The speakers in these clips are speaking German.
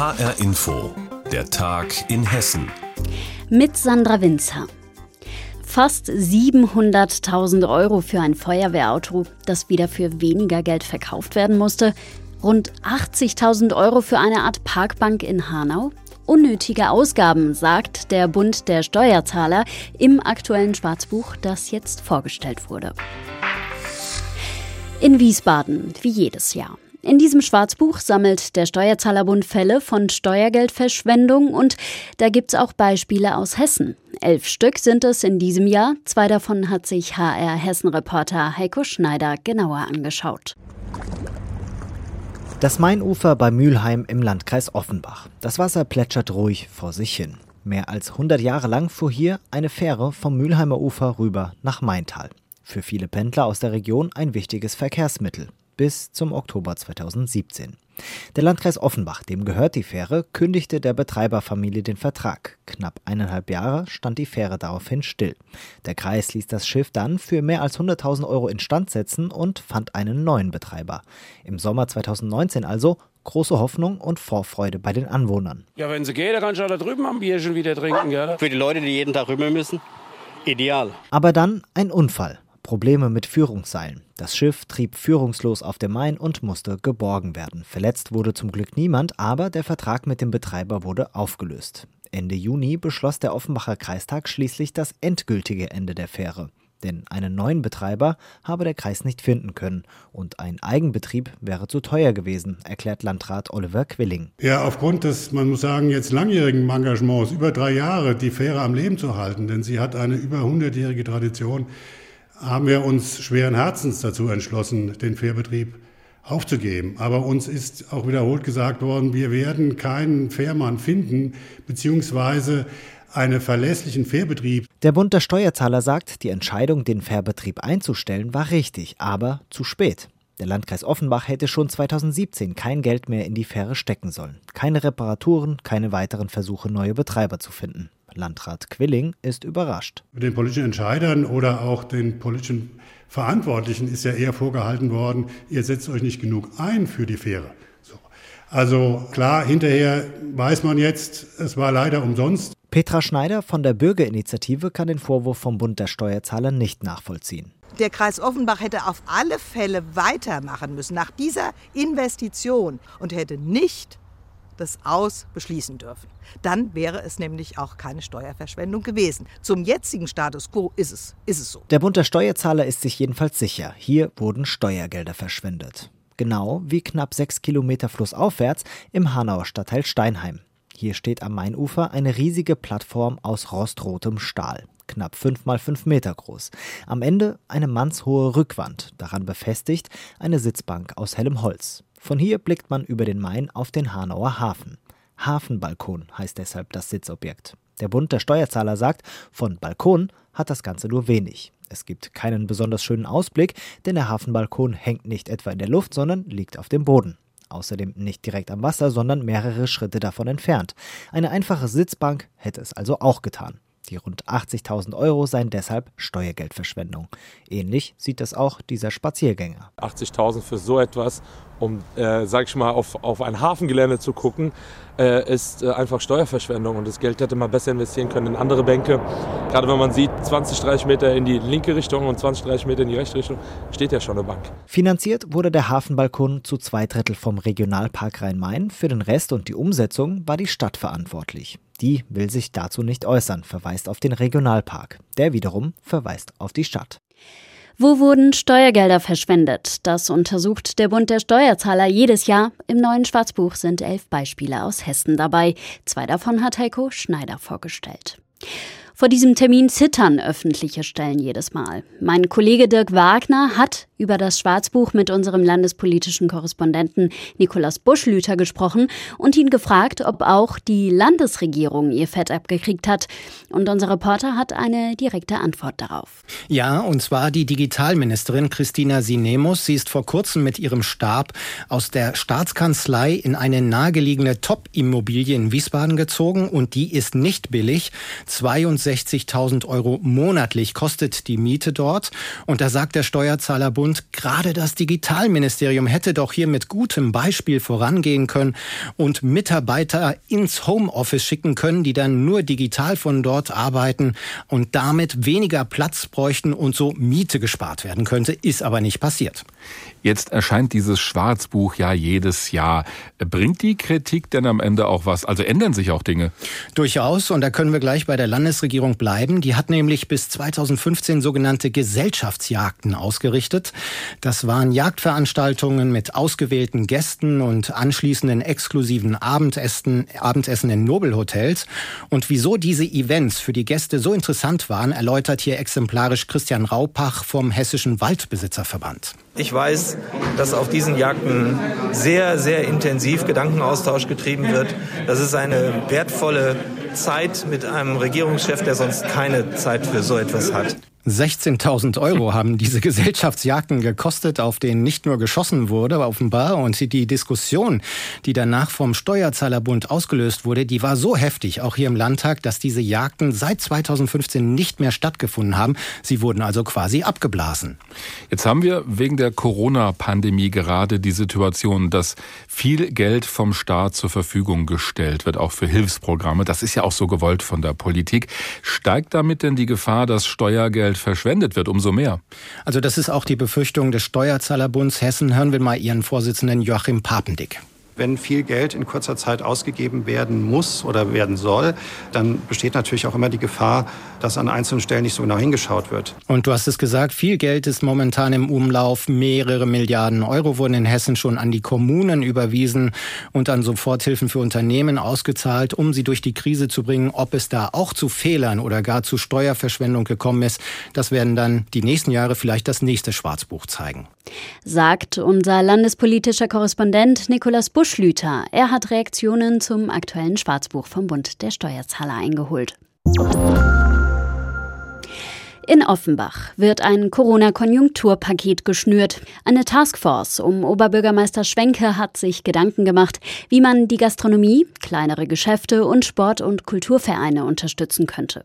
HR Info, der Tag in Hessen. Mit Sandra Winzer. Fast 700.000 Euro für ein Feuerwehrauto, das wieder für weniger Geld verkauft werden musste. Rund 80.000 Euro für eine Art Parkbank in Hanau. Unnötige Ausgaben, sagt der Bund der Steuerzahler im aktuellen Schwarzbuch, das jetzt vorgestellt wurde. In Wiesbaden, wie jedes Jahr. In diesem Schwarzbuch sammelt der Steuerzahlerbund Fälle von Steuergeldverschwendung und da gibt's auch Beispiele aus Hessen. Elf Stück sind es in diesem Jahr. Zwei davon hat sich HR Hessen-Reporter Heiko Schneider genauer angeschaut. Das Mainufer bei Mülheim im Landkreis Offenbach. Das Wasser plätschert ruhig vor sich hin. Mehr als 100 Jahre lang fuhr hier eine Fähre vom Mülheimer Ufer rüber nach Maintal. Für viele Pendler aus der Region ein wichtiges Verkehrsmittel bis zum Oktober 2017. Der Landkreis Offenbach, dem gehört die Fähre, kündigte der Betreiberfamilie den Vertrag. Knapp eineinhalb Jahre stand die Fähre daraufhin still. Der Kreis ließ das Schiff dann für mehr als 100.000 Euro instand setzen und fand einen neuen Betreiber. Im Sommer 2019 also große Hoffnung und Vorfreude bei den Anwohnern. Ja, wenn sie geht, dann kannst du da drüben am Bierchen wieder trinken, gell? Für die Leute, die jeden Tag rüber müssen, ideal. Aber dann ein Unfall. Probleme mit Führungsseilen. Das Schiff trieb führungslos auf dem Main und musste geborgen werden. Verletzt wurde zum Glück niemand, aber der Vertrag mit dem Betreiber wurde aufgelöst. Ende Juni beschloss der Offenbacher Kreistag schließlich das endgültige Ende der Fähre. Denn einen neuen Betreiber habe der Kreis nicht finden können und ein Eigenbetrieb wäre zu teuer gewesen, erklärt Landrat Oliver Quilling. Ja, aufgrund des, man muss sagen, jetzt langjährigen Engagements, über drei Jahre die Fähre am Leben zu halten, denn sie hat eine über hundertjährige Tradition, haben wir uns schweren Herzens dazu entschlossen, den Fährbetrieb aufzugeben. Aber uns ist auch wiederholt gesagt worden, wir werden keinen Fährmann finden, beziehungsweise einen verlässlichen Fährbetrieb. Der Bund der Steuerzahler sagt, die Entscheidung, den Fährbetrieb einzustellen, war richtig, aber zu spät. Der Landkreis Offenbach hätte schon 2017 kein Geld mehr in die Fähre stecken sollen. Keine Reparaturen, keine weiteren Versuche, neue Betreiber zu finden. Landrat Quilling ist überrascht. Den politischen Entscheidern oder auch den politischen Verantwortlichen ist ja eher vorgehalten worden, ihr setzt euch nicht genug ein für die Fähre. So. Also klar, hinterher weiß man jetzt, es war leider umsonst. Petra Schneider von der Bürgerinitiative kann den Vorwurf vom Bund der Steuerzahler nicht nachvollziehen. Der Kreis Offenbach hätte auf alle Fälle weitermachen müssen nach dieser Investition und hätte nicht das Aus beschließen dürfen. Dann wäre es nämlich auch keine Steuerverschwendung gewesen. Zum jetzigen Status quo ist es, ist es so. Der Bund der Steuerzahler ist sich jedenfalls sicher, hier wurden Steuergelder verschwendet. Genau wie knapp sechs Kilometer flussaufwärts im Hanauer Stadtteil Steinheim. Hier steht am Mainufer eine riesige Plattform aus rostrotem Stahl knapp fünf mal fünf Meter groß. Am Ende eine mannshohe Rückwand, daran befestigt eine Sitzbank aus hellem Holz. Von hier blickt man über den Main auf den Hanauer Hafen. Hafenbalkon heißt deshalb das Sitzobjekt. Der Bund der Steuerzahler sagt, von Balkon hat das Ganze nur wenig. Es gibt keinen besonders schönen Ausblick, denn der Hafenbalkon hängt nicht etwa in der Luft, sondern liegt auf dem Boden. Außerdem nicht direkt am Wasser, sondern mehrere Schritte davon entfernt. Eine einfache Sitzbank hätte es also auch getan. Die rund 80.000 Euro seien deshalb Steuergeldverschwendung. Ähnlich sieht das auch dieser Spaziergänger. 80.000 für so etwas, um, äh, sag ich mal, auf, auf ein Hafengelände zu gucken, äh, ist äh, einfach Steuerverschwendung. Und das Geld hätte man besser investieren können in andere Bänke. Gerade wenn man sieht, 20, 30 Meter in die linke Richtung und 20, 30 Meter in die rechte Richtung, steht ja schon eine Bank. Finanziert wurde der Hafenbalkon zu zwei Drittel vom Regionalpark Rhein-Main. Für den Rest und die Umsetzung war die Stadt verantwortlich. Die will sich dazu nicht äußern, verweist auf den Regionalpark. Der wiederum verweist auf die Stadt. Wo wurden Steuergelder verschwendet? Das untersucht der Bund der Steuerzahler jedes Jahr. Im neuen Schwarzbuch sind elf Beispiele aus Hessen dabei. Zwei davon hat Heiko Schneider vorgestellt. Vor diesem Termin zittern öffentliche Stellen jedes Mal. Mein Kollege Dirk Wagner hat über das Schwarzbuch mit unserem landespolitischen Korrespondenten Nikolaus Buschlüter gesprochen und ihn gefragt, ob auch die Landesregierung ihr Fett abgekriegt hat. Und unser Reporter hat eine direkte Antwort darauf. Ja, und zwar die Digitalministerin Christina Sinemus. Sie ist vor kurzem mit ihrem Stab aus der Staatskanzlei in eine nahegelegene Top-Immobilie in Wiesbaden gezogen und die ist nicht billig. 62 160.000 Euro monatlich kostet die Miete dort. Und da sagt der Steuerzahlerbund, gerade das Digitalministerium hätte doch hier mit gutem Beispiel vorangehen können und Mitarbeiter ins Homeoffice schicken können, die dann nur digital von dort arbeiten und damit weniger Platz bräuchten und so Miete gespart werden könnte, ist aber nicht passiert. Jetzt erscheint dieses Schwarzbuch ja jedes Jahr. Bringt die Kritik denn am Ende auch was? Also ändern sich auch Dinge? Durchaus. Und da können wir gleich bei der Landesregierung bleiben. Die hat nämlich bis 2015 sogenannte Gesellschaftsjagden ausgerichtet. Das waren Jagdveranstaltungen mit ausgewählten Gästen und anschließenden exklusiven Abendessen, Abendessen in Nobelhotels. Und wieso diese Events für die Gäste so interessant waren, erläutert hier exemplarisch Christian Raupach vom Hessischen Waldbesitzerverband. Ich weiß, dass auf diesen Jagden sehr, sehr intensiv Gedankenaustausch getrieben wird. Das ist eine wertvolle Zeit mit einem Regierungschef, der sonst keine Zeit für so etwas hat. 16.000 Euro haben diese Gesellschaftsjagden gekostet, auf denen nicht nur geschossen wurde, offenbar. Und die Diskussion, die danach vom Steuerzahlerbund ausgelöst wurde, die war so heftig, auch hier im Landtag, dass diese Jagden seit 2015 nicht mehr stattgefunden haben. Sie wurden also quasi abgeblasen. Jetzt haben wir wegen der Corona-Pandemie gerade die Situation, dass viel Geld vom Staat zur Verfügung gestellt wird, auch für Hilfsprogramme. Das ist ja auch so gewollt von der Politik. Steigt damit denn die Gefahr, dass Steuergeld Steuergeld verschwendet wird, umso mehr. Also das ist auch die Befürchtung des Steuerzahlerbunds Hessen. Hören wir mal Ihren Vorsitzenden Joachim Papendick wenn viel Geld in kurzer Zeit ausgegeben werden muss oder werden soll, dann besteht natürlich auch immer die Gefahr, dass an einzelnen Stellen nicht so genau hingeschaut wird. Und du hast es gesagt, viel Geld ist momentan im Umlauf. Mehrere Milliarden Euro wurden in Hessen schon an die Kommunen überwiesen und an Soforthilfen für Unternehmen ausgezahlt, um sie durch die Krise zu bringen. Ob es da auch zu Fehlern oder gar zu Steuerverschwendung gekommen ist, das werden dann die nächsten Jahre vielleicht das nächste Schwarzbuch zeigen. Sagt unser landespolitischer Korrespondent Nikolaus Buschlüter. Er hat Reaktionen zum aktuellen Schwarzbuch vom Bund der Steuerzahler eingeholt. In Offenbach wird ein Corona-Konjunkturpaket geschnürt. Eine Taskforce um Oberbürgermeister Schwenke hat sich Gedanken gemacht, wie man die Gastronomie, kleinere Geschäfte und Sport- und Kulturvereine unterstützen könnte.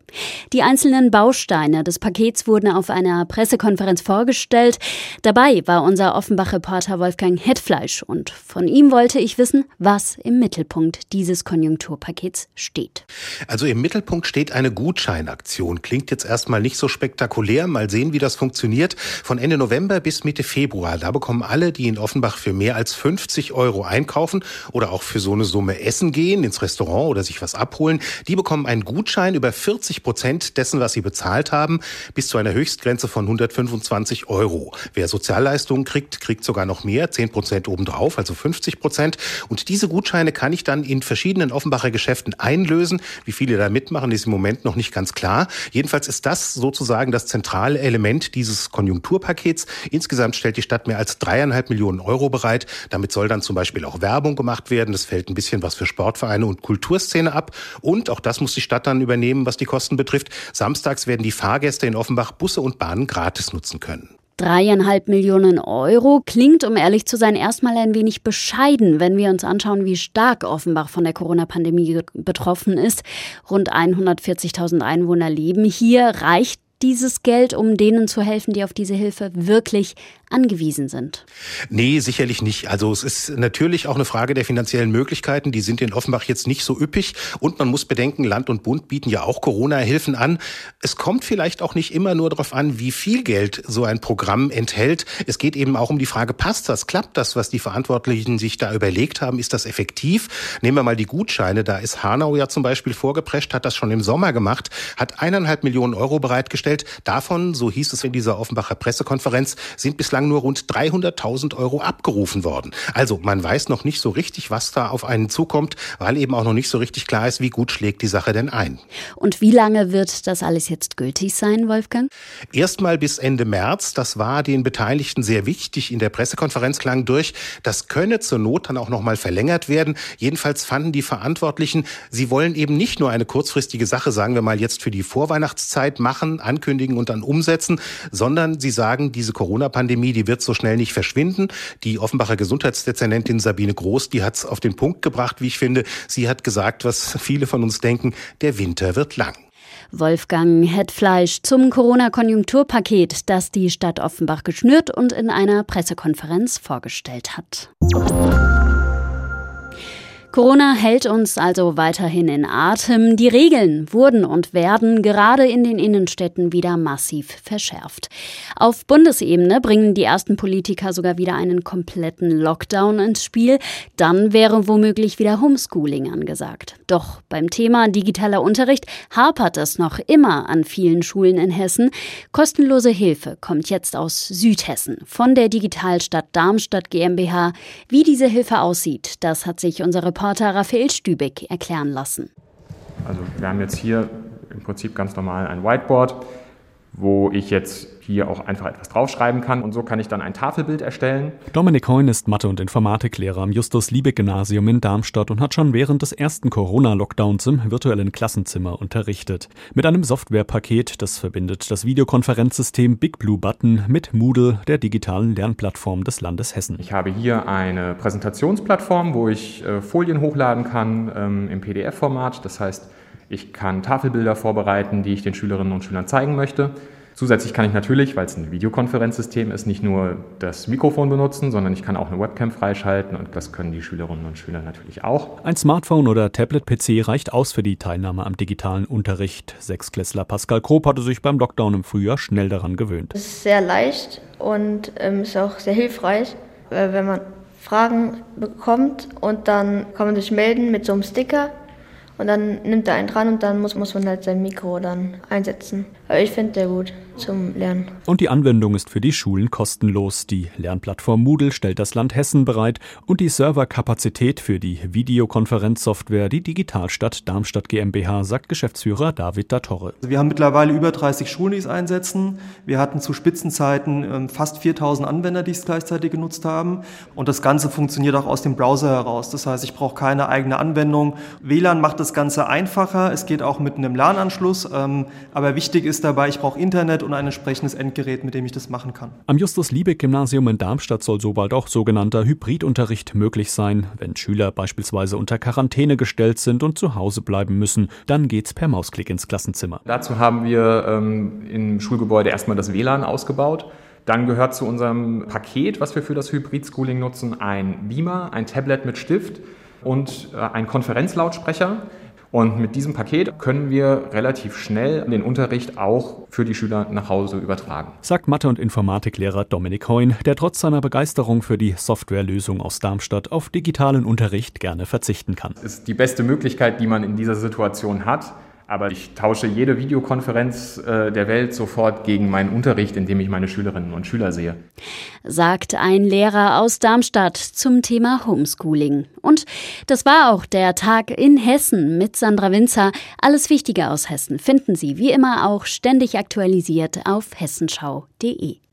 Die einzelnen Bausteine des Pakets wurden auf einer Pressekonferenz vorgestellt. Dabei war unser Offenbach-Reporter Wolfgang Hetfleisch und von ihm wollte ich wissen, was im Mittelpunkt dieses Konjunkturpakets steht. Also im Mittelpunkt steht eine Gutscheinaktion. Klingt jetzt erstmal nicht so spektakulär spektakulär. Mal sehen, wie das funktioniert. Von Ende November bis Mitte Februar. Da bekommen alle, die in Offenbach für mehr als 50 Euro einkaufen oder auch für so eine Summe essen gehen, ins Restaurant oder sich was abholen, die bekommen einen Gutschein über 40 Prozent dessen, was sie bezahlt haben, bis zu einer Höchstgrenze von 125 Euro. Wer Sozialleistungen kriegt, kriegt sogar noch mehr, 10 Prozent obendrauf, also 50 Prozent. Und diese Gutscheine kann ich dann in verschiedenen Offenbacher Geschäften einlösen. Wie viele da mitmachen, ist im Moment noch nicht ganz klar. Jedenfalls ist das sozusagen sozusagen das zentrale Element dieses Konjunkturpakets. Insgesamt stellt die Stadt mehr als dreieinhalb Millionen Euro bereit. Damit soll dann zum Beispiel auch Werbung gemacht werden. Das fällt ein bisschen was für Sportvereine und Kulturszene ab. Und auch das muss die Stadt dann übernehmen, was die Kosten betrifft. Samstags werden die Fahrgäste in Offenbach Busse und Bahnen gratis nutzen können. Dreieinhalb Millionen Euro klingt, um ehrlich zu sein, erstmal ein wenig bescheiden, wenn wir uns anschauen, wie stark Offenbach von der Corona-Pandemie betroffen ist. Rund 140.000 Einwohner leben hier. Reicht dieses Geld, um denen zu helfen, die auf diese Hilfe wirklich angewiesen sind? Nee, sicherlich nicht. Also es ist natürlich auch eine Frage der finanziellen Möglichkeiten. Die sind in Offenbach jetzt nicht so üppig. Und man muss bedenken, Land und Bund bieten ja auch Corona-Hilfen an. Es kommt vielleicht auch nicht immer nur darauf an, wie viel Geld so ein Programm enthält. Es geht eben auch um die Frage, passt das? Klappt das, was die Verantwortlichen sich da überlegt haben? Ist das effektiv? Nehmen wir mal die Gutscheine. Da ist Hanau ja zum Beispiel vorgeprescht, hat das schon im Sommer gemacht, hat eineinhalb Millionen Euro bereitgestellt. Davon, so hieß es in dieser Offenbacher Pressekonferenz, sind bislang bislang nur rund 300.000 Euro abgerufen worden. Also man weiß noch nicht so richtig, was da auf einen zukommt, weil eben auch noch nicht so richtig klar ist, wie gut schlägt die Sache denn ein. Und wie lange wird das alles jetzt gültig sein, Wolfgang? Erstmal bis Ende März. Das war den Beteiligten sehr wichtig. In der Pressekonferenz klang durch, das könne zur Not dann auch noch mal verlängert werden. Jedenfalls fanden die Verantwortlichen, sie wollen eben nicht nur eine kurzfristige Sache, sagen wir mal jetzt für die Vorweihnachtszeit machen, ankündigen und dann umsetzen, sondern sie sagen, diese Corona-Pandemie, die wird so schnell nicht verschwinden. Die Offenbacher Gesundheitsdezernentin Sabine Groß, die hat es auf den Punkt gebracht, wie ich finde. Sie hat gesagt, was viele von uns denken, der Winter wird lang. Wolfgang Hetfleisch zum Corona-Konjunkturpaket, das die Stadt Offenbach geschnürt und in einer Pressekonferenz vorgestellt hat. Corona hält uns also weiterhin in Atem. Die Regeln wurden und werden gerade in den Innenstädten wieder massiv verschärft. Auf Bundesebene bringen die ersten Politiker sogar wieder einen kompletten Lockdown ins Spiel. Dann wäre womöglich wieder Homeschooling angesagt. Doch beim Thema digitaler Unterricht hapert es noch immer an vielen Schulen in Hessen. Kostenlose Hilfe kommt jetzt aus Südhessen von der Digitalstadt Darmstadt GmbH. Wie diese Hilfe aussieht, das hat sich unsere Raphael Stübeck erklären lassen. Also wir haben jetzt hier im Prinzip ganz normal ein Whiteboard, wo ich jetzt hier auch einfach etwas draufschreiben kann und so kann ich dann ein Tafelbild erstellen. Dominik Heun ist Mathe- und Informatiklehrer am Justus-Liebig-Gymnasium in Darmstadt und hat schon während des ersten Corona-Lockdowns im virtuellen Klassenzimmer unterrichtet. Mit einem Softwarepaket, das verbindet das Videokonferenzsystem Big Blue Button mit Moodle, der digitalen Lernplattform des Landes Hessen. Ich habe hier eine Präsentationsplattform, wo ich äh, Folien hochladen kann ähm, im PDF-Format. Das heißt, ich kann Tafelbilder vorbereiten, die ich den Schülerinnen und Schülern zeigen möchte. Zusätzlich kann ich natürlich, weil es ein Videokonferenzsystem ist, nicht nur das Mikrofon benutzen, sondern ich kann auch eine Webcam freischalten und das können die Schülerinnen und Schüler natürlich auch. Ein Smartphone oder Tablet-PC reicht aus für die Teilnahme am digitalen Unterricht. Sechsklässler Pascal Krob hatte sich beim Lockdown im Frühjahr schnell daran gewöhnt. Es ist sehr leicht und ähm, ist auch sehr hilfreich, wenn man Fragen bekommt und dann kann man sich melden mit so einem Sticker und dann nimmt er einen dran und dann muss, muss man halt sein Mikro dann einsetzen. Aber ich finde der gut zum Lernen. Und die Anwendung ist für die Schulen kostenlos. Die Lernplattform Moodle stellt das Land Hessen bereit und die Serverkapazität für die Videokonferenzsoftware die Digitalstadt Darmstadt GmbH, sagt Geschäftsführer David Datorre. Also wir haben mittlerweile über 30 Schulen, die es einsetzen. Wir hatten zu Spitzenzeiten ähm, fast 4000 Anwender, die es gleichzeitig genutzt haben. Und das Ganze funktioniert auch aus dem Browser heraus. Das heißt, ich brauche keine eigene Anwendung. WLAN macht das Ganze einfacher. Es geht auch mit einem LAN-Anschluss. Ähm, aber wichtig ist dabei, ich brauche Internet und ein entsprechendes Endgerät, mit dem ich das machen kann. Am Justus-Liebig-Gymnasium in Darmstadt soll so bald auch sogenannter Hybridunterricht möglich sein. Wenn Schüler beispielsweise unter Quarantäne gestellt sind und zu Hause bleiben müssen, dann geht's per Mausklick ins Klassenzimmer. Dazu haben wir ähm, im Schulgebäude erstmal das WLAN ausgebaut. Dann gehört zu unserem Paket, was wir für das Hybrid-Schooling nutzen, ein Beamer, ein Tablet mit Stift und äh, ein Konferenzlautsprecher. Und mit diesem Paket können wir relativ schnell den Unterricht auch für die Schüler nach Hause übertragen. Sagt Mathe- und Informatiklehrer Dominik Heun, der trotz seiner Begeisterung für die Softwarelösung aus Darmstadt auf digitalen Unterricht gerne verzichten kann. Das ist die beste Möglichkeit, die man in dieser Situation hat. Aber ich tausche jede Videokonferenz äh, der Welt sofort gegen meinen Unterricht, indem ich meine Schülerinnen und Schüler sehe. Sagt ein Lehrer aus Darmstadt zum Thema Homeschooling. Und das war auch der Tag in Hessen mit Sandra Winzer. Alles Wichtige aus Hessen finden Sie wie immer auch ständig aktualisiert auf hessenschau.de.